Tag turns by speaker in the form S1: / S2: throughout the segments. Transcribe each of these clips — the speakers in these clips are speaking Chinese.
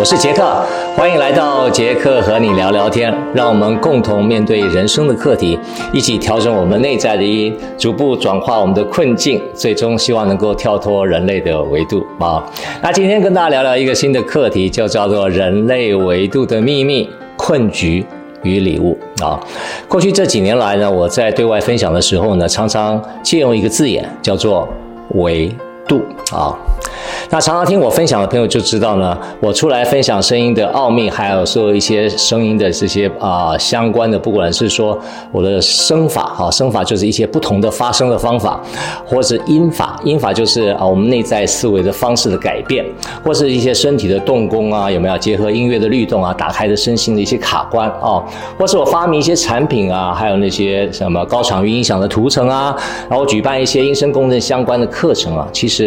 S1: 我是杰克，欢迎来到杰克和你聊聊天，让我们共同面对人生的课题，一起调整我们内在的音，逐步转化我们的困境，最终希望能够跳脱人类的维度啊。那今天跟大家聊聊一个新的课题，就叫做人类维度的秘密、困局与礼物啊。过去这几年来呢，我在对外分享的时候呢，常常借用一个字眼，叫做维度啊。那常常听我分享的朋友就知道呢，我出来分享声音的奥秘，还有说一些声音的这些啊、相关的，不管是说我的声法啊，声法就是一些不同的发声的方法，或是音法，音法就是啊我们内在思维的方式的改变，或是一些身体的动功啊，有没有结合音乐的律动啊，打开的身心的一些卡关啊，或是我发明一些产品啊，还有那些什么高场域音响的图层啊，然后举办一些音声共振相关的课程啊，其实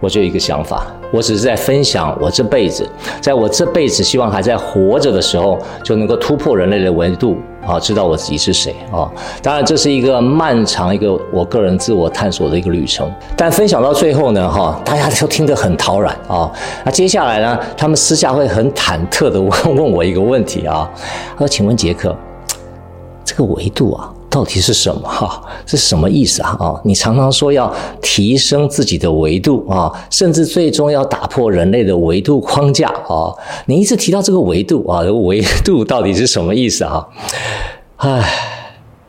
S1: 我就有一个想法。我只是在分享我这辈子，在我这辈子希望还在活着的时候，就能够突破人类的维度啊，知道我自己是谁啊。当然，这是一个漫长一个我个人自我探索的一个旅程。但分享到最后呢，哈，大家都听得很陶然啊。那接下来呢，他们私下会很忐忑的问 问我一个问题啊，他说：“请问杰克，这个维度啊？”到底是什么哈？是什么意思啊？啊，你常常说要提升自己的维度啊，甚至最终要打破人类的维度框架啊。你一直提到这个维度啊，维度到底是什么意思啊？唉。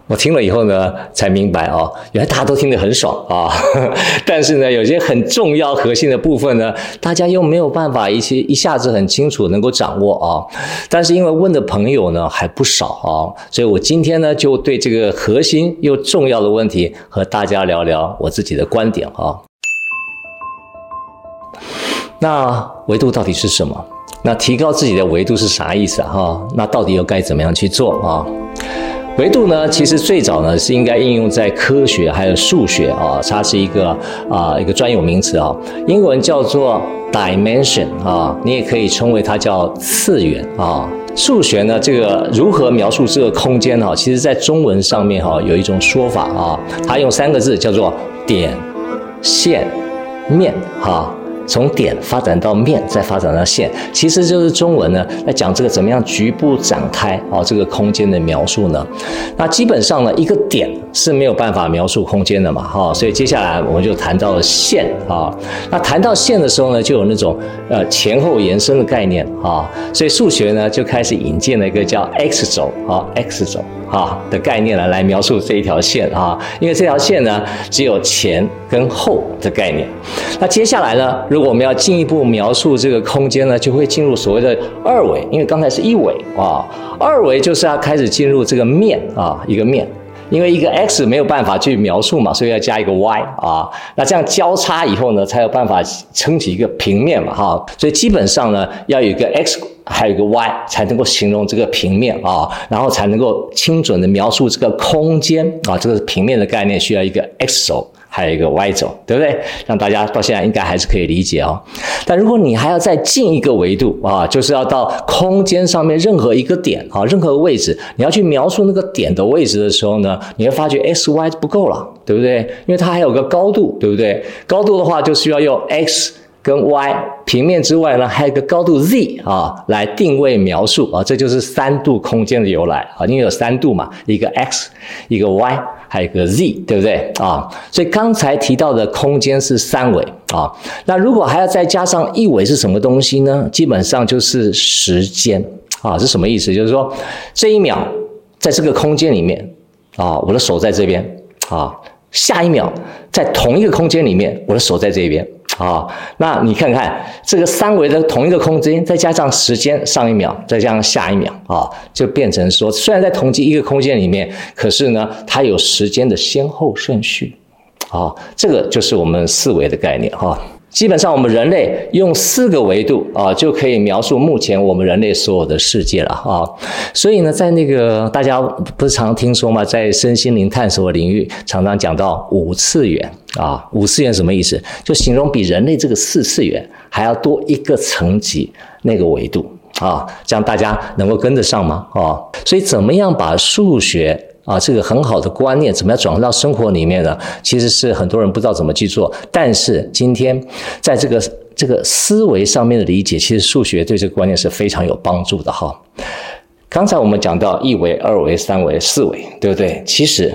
S1: 我听了以后呢，才明白哦，原来大家都听得很爽啊，但是呢，有些很重要核心的部分呢，大家又没有办法一些一下子很清楚能够掌握啊。但是因为问的朋友呢还不少啊，所以我今天呢就对这个核心又重要的问题和大家聊聊我自己的观点啊。那维度到底是什么？那提高自己的维度是啥意思哈？那到底又该怎么样去做啊？维度呢，其实最早呢是应该应用在科学还有数学啊，它是一个啊一个专有名词啊，英文叫做 dimension 啊，你也可以称为它叫次元啊。数学呢，这个如何描述这个空间哈，其实在中文上面哈有一种说法啊，它用三个字叫做点、线、面哈。从点发展到面，再发展到线，其实就是中文呢，来讲这个怎么样局部展开啊，这个空间的描述呢？那基本上呢，一个点是没有办法描述空间的嘛，哈，所以接下来我们就谈到了线啊。那谈到线的时候呢，就有那种呃前后延伸的概念啊，所以数学呢就开始引进了一个叫 x 轴啊，x 轴啊的概念来来描述这一条线啊，因为这条线呢只有前跟后的概念。那接下来呢？如果我们要进一步描述这个空间呢，就会进入所谓的二维，因为刚才是一维啊，二维就是要开始进入这个面啊，一个面，因为一个 x 没有办法去描述嘛，所以要加一个 y 啊，那这样交叉以后呢，才有办法撑起一个平面嘛，哈，所以基本上呢，要有一个 x，还有一个 y 才能够形容这个平面啊，然后才能够精准的描述这个空间啊，这个平面的概念需要一个 x 轴。还有一个 Y 轴，对不对？让大家到现在应该还是可以理解哦。但如果你还要再进一个维度啊，就是要到空间上面任何一个点啊，任何位置，你要去描述那个点的位置的时候呢，你会发觉 X、Y 不够了，对不对？因为它还有个高度，对不对？高度的话就需要用 X。跟 y 平面之外呢，还有一个高度 z 啊，来定位描述啊，这就是三度空间的由来啊，因为有三度嘛，一个 x，一个 y，还有一个 z，对不对啊？所以刚才提到的空间是三维啊，那如果还要再加上一维是什么东西呢？基本上就是时间啊，是什么意思？就是说这一秒在这个空间里面啊，我的手在这边啊，下一秒在同一个空间里面，我的手在这边。啊，那你看看这个三维的同一个空间，再加上时间，上一秒，再加上下一秒，啊，就变成说，虽然在同级一个空间里面，可是呢，它有时间的先后顺序，啊，这个就是我们四维的概念，哈。基本上，我们人类用四个维度啊，就可以描述目前我们人类所有的世界了啊。所以呢，在那个大家不是常听说吗？在身心灵探索领域，常常讲到五次元啊，五次元什么意思？就形容比人类这个四次元还要多一个层级那个维度啊，这样大家能够跟得上吗？啊，所以怎么样把数学啊这个很好的观念怎么样转换到生活里面呢？其实是很多人不知道怎么去做，但是今天在这个这个思维上面的理解，其实数学对这个观念是非常有帮助的哈。刚才我们讲到一维、二维、三维、四维，对不对？其实。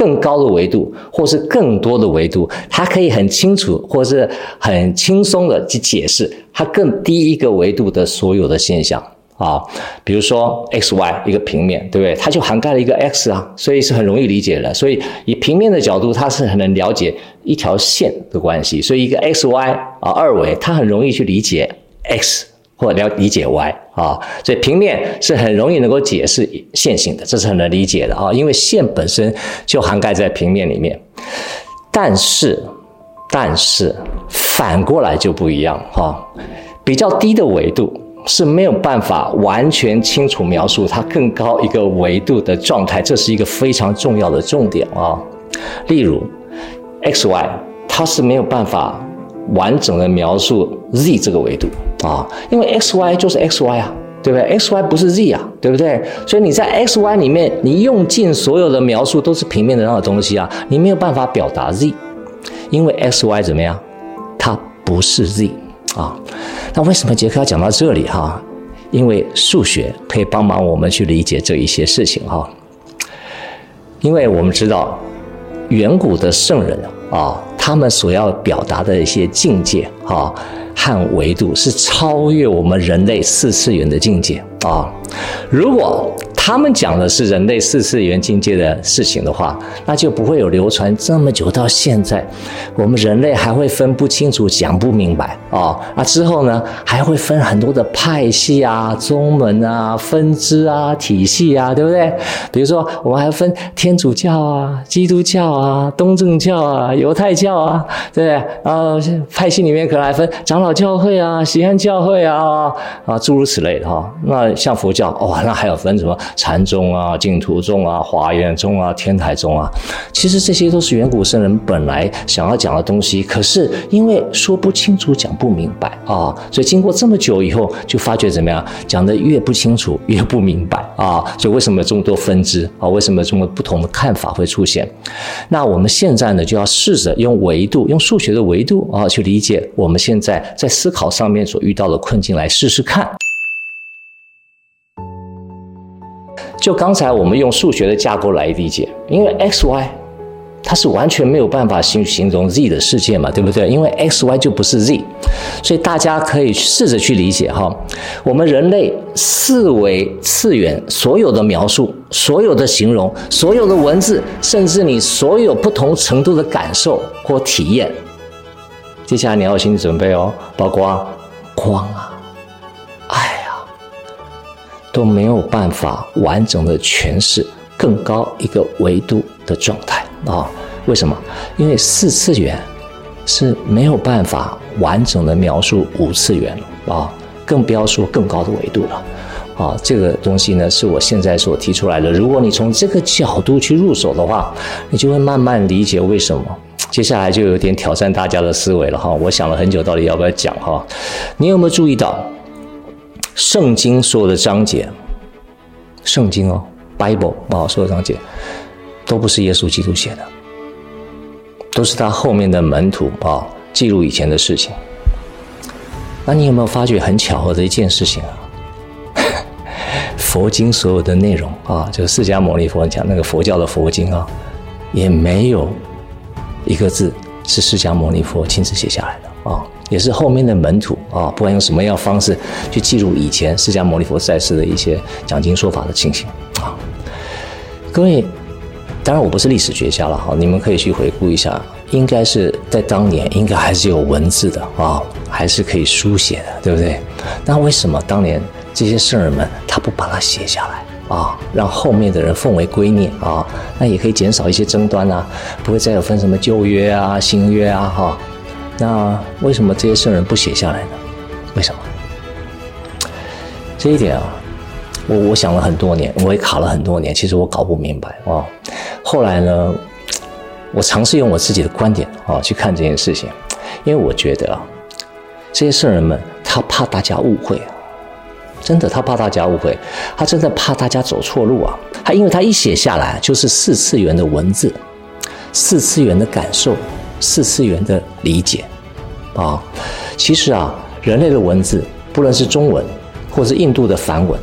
S1: 更高的维度，或是更多的维度，它可以很清楚，或是很轻松的去解释它更低一个维度的所有的现象啊。比如说 x y 一个平面，对不对？它就涵盖了一个 x 啊，所以是很容易理解的。所以以平面的角度，它是很能了解一条线的关系。所以一个 x y 啊二维，它很容易去理解 x。或了理解 y 啊，所以平面是很容易能够解释线性的，这是很能理解的啊，因为线本身就涵盖在平面里面。但是，但是反过来就不一样哈，比较低的维度是没有办法完全清楚描述它更高一个维度的状态，这是一个非常重要的重点啊。例如 x y，它是没有办法。完整的描述 z 这个维度啊，因为 x y 就是 x y 啊，对不对？x y 不是 z 啊，对不对？所以你在 x y 里面，你用尽所有的描述都是平面的那个东西啊，你没有办法表达 z，因为 x y 怎么样？它不是 z 啊。那为什么杰克要讲到这里哈？因为数学可以帮忙我们去理解这一些事情哈。因为我们知道远古的圣人啊。他们所要表达的一些境界啊看维度，是超越我们人类四次元的境界啊。如果他们讲的是人类四次元境界的事情的话，那就不会有流传这么久到现在，我们人类还会分不清楚、讲不明白啊。那之后呢，还会分很多的派系啊、宗门啊、分支啊、体系啊，对不对？比如说，我们还分天主教啊、基督教啊、东正教啊、犹太教啊，对不对？然后派系里面可能还分长老教会啊、西安教会啊啊，诸如此类的哈。那像佛教，哦，那还有分什么？禅宗啊、净土宗啊、华严宗啊、天台宗啊，其实这些都是远古圣人本来想要讲的东西，可是因为说不清楚、讲不明白啊，所以经过这么久以后，就发觉怎么样？讲得越不清楚，越不明白啊！所以为什么这么多分支啊？为什么这么不同的看法会出现？那我们现在呢，就要试着用维度，用数学的维度啊，去理解我们现在在思考上面所遇到的困境，来试试看。就刚才我们用数学的架构来理解，因为 x y 它是完全没有办法形形容 z 的世界嘛，对不对？因为 x y 就不是 z，所以大家可以试着去理解哈。我们人类四维次元所有的描述、所有的形容、所有的文字，甚至你所有不同程度的感受或体验，接下来你要有心理准备哦，包括光啊。都没有办法完整的诠释更高一个维度的状态啊？为什么？因为四次元是没有办法完整的描述五次元啊，更不要说更高的维度了啊！这个东西呢，是我现在所提出来的。如果你从这个角度去入手的话，你就会慢慢理解为什么。接下来就有点挑战大家的思维了哈！我想了很久，到底要不要讲哈？你有没有注意到？圣经所有的章节，圣经哦，Bible 啊，所有章节都不是耶稣基督写的，都是他后面的门徒啊记录以前的事情。那你有没有发觉很巧合的一件事情啊？佛经所有的内容啊，就释迦牟尼佛讲那个佛教的佛经啊，也没有一个字是释迦牟尼佛亲自写下来的啊。也是后面的门徒啊，不管用什么样方式去记录以前释迦牟尼佛在世的一些讲经说法的情形啊。各位，当然我不是历史学家了哈，你们可以去回顾一下，应该是在当年应该还是有文字的啊，还是可以书写的，对不对？那为什么当年这些圣人们他不把它写下来啊，让后面的人奉为圭臬啊？那也可以减少一些争端啊，不会再有分什么旧约啊、新约啊哈。那为什么这些圣人不写下来呢？为什么？这一点啊，我我想了很多年，我也卡了很多年，其实我搞不明白啊。后来呢，我尝试用我自己的观点啊去看这件事情，因为我觉得啊，这些圣人们他怕大家误会，真的他怕大家误会，他真的怕大家走错路啊。他因为他一写下来就是四次元的文字，四次元的感受，四次元的理解啊。其实啊，人类的文字，不论是中文，或是印度的梵文，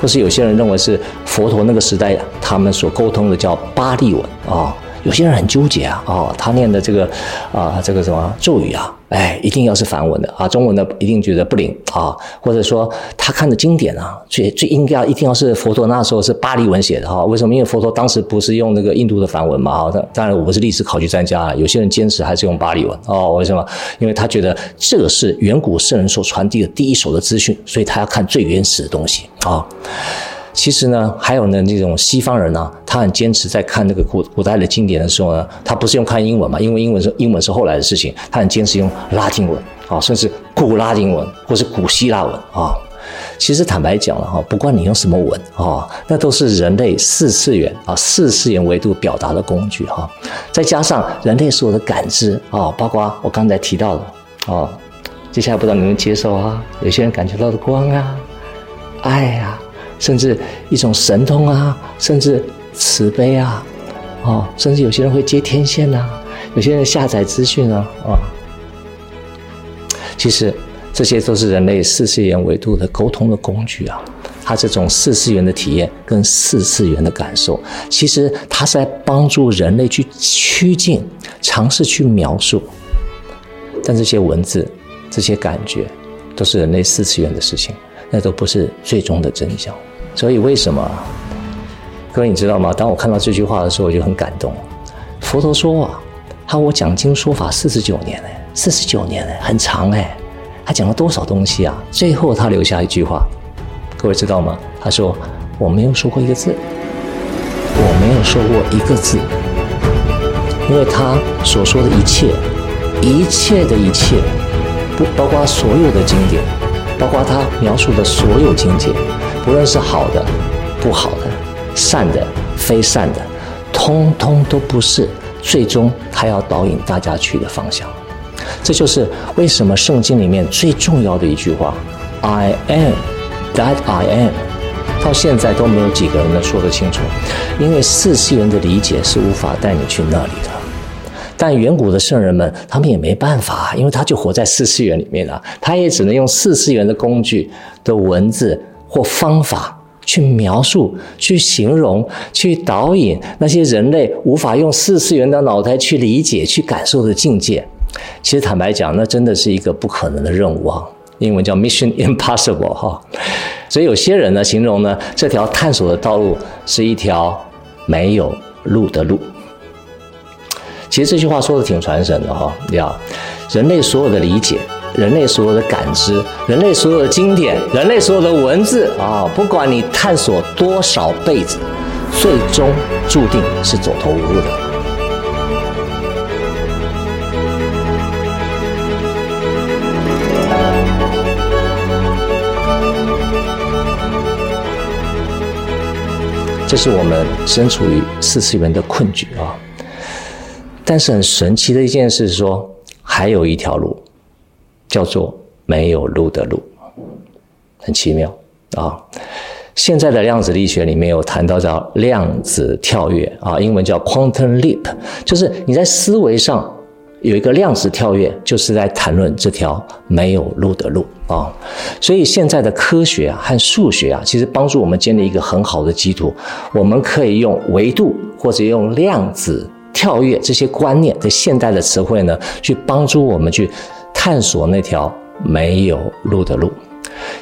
S1: 或是有些人认为是佛陀那个时代他们所沟通的叫巴利文啊。有些人很纠结啊，哦，他念的这个啊，这个什么咒语啊，哎，一定要是梵文的啊，中文的一定觉得不灵啊，或者说他看的经典啊，最最应该一定要是佛陀那时候是巴利文写的哈，为什么？因为佛陀当时不是用那个印度的梵文嘛，啊，当然我不是历史考据专家啊，有些人坚持还是用巴利文哦，为什么？因为他觉得这个是远古圣人所传递的第一手的资讯，所以他要看最原始的东西啊。其实呢，还有呢，那种西方人呢、他很坚持在看那个古古代的经典的时候呢，他不是用看英文嘛，因为英文是英文是后来的事情，他很坚持用拉丁文啊，甚至古拉丁文或是古希腊文啊。其实坦白讲了哈，不管你用什么文啊，那都是人类四次元啊四次元维度表达的工具哈。再加上人类所有的感知啊，包括我刚才提到的啊，接下来不知道你们接受啊，有些人感觉到的光啊，爱呀、啊。甚至一种神通啊，甚至慈悲啊，哦，甚至有些人会接天线呐、有些人下载资讯啊，啊、哦，其实这些都是人类四次元维度的沟通的工具啊。它这种四次元的体验跟四次元的感受，其实它是在帮助人类去趋近、尝试去描述，但这些文字、这些感觉，都是人类四次元的事情，那都不是最终的真相。所以为什么，各位你知道吗？当我看到这句话的时候，我就很感动。佛陀说啊，他我讲经说法四十九年哎，四十九年哎，很长哎，他讲了多少东西啊？最后他留下一句话，各位知道吗？他说我没有说过一个字，我没有说过一个字，因为他所说的一切，一切的一切，不包括所有的经典，包括他描述的所有境界。不论是好的、不好的、善的、非善的，通通都不是最终他要导引大家去的方向。这就是为什么圣经里面最重要的一句话：“I am that I am”，到现在都没有几个人能说得清楚。因为四次元的理解是无法带你去那里的。但远古的圣人们，他们也没办法，因为他就活在四次元里面啊，他也只能用四次元的工具的文字。或方法去描述、去形容、去导引那些人类无法用四次元的脑袋去理解、去感受的境界。其实坦白讲，那真的是一个不可能的任务啊！英文叫 Mission Impossible 哈。所以有些人呢，形容呢，这条探索的道路是一条没有路的路。其实这句话说的挺传神的哈，要人类所有的理解。人类所有的感知，人类所有的经典，人类所有的文字啊，不管你探索多少辈子，最终注定是走投无路的。这是我们身处于四次元的困局啊！但是很神奇的一件事是说，还有一条路。叫做没有路的路，很奇妙啊！现在的量子力学里面有谈到叫量子跳跃啊，英文叫 quantum leap，就是你在思维上有一个量子跳跃，就是在谈论这条没有路的路啊。所以现在的科学啊和数学啊，其实帮助我们建立一个很好的基础，我们可以用维度或者用量子跳跃这些观念的现代的词汇呢，去帮助我们去。探索那条没有路的路。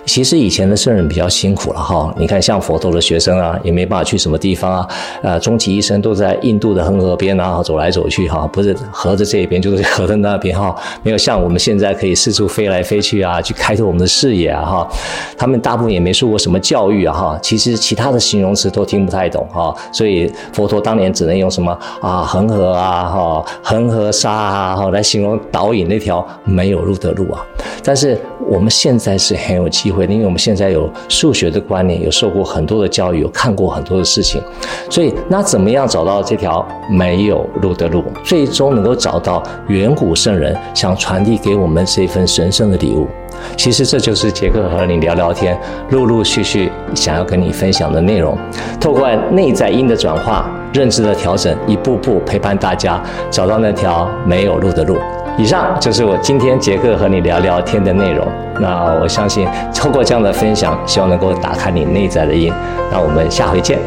S1: 其实以前的圣人比较辛苦了哈，你看像佛陀的学生啊，也没办法去什么地方啊，呃，终其一生都在印度的恒河边啊走来走去哈，不是河的这一边就是河的那边哈，没有像我们现在可以四处飞来飞去啊，去开拓我们的视野啊哈。他们大部分也没受过什么教育啊哈，其实其他的形容词都听不太懂哈，所以佛陀当年只能用什么啊恒河啊哈，恒河沙啊哈来形容导引那条没有路的路啊。但是我们现在是很有机会，因为我们现在有数学的观念，有受过很多的教育，有看过很多的事情，所以那怎么样找到这条没有路的路，最终能够找到远古圣人想传递给我们这份神圣的礼物？其实这就是杰克和你聊聊天，陆陆续续想要跟你分享的内容。透过内在因的转化、认知的调整，一步步陪伴大家找到那条没有路的路。以上就是我今天杰克和你聊聊天的内容。那我相信透过这样的分享，希望能够打开你内在的音。那我们下回见。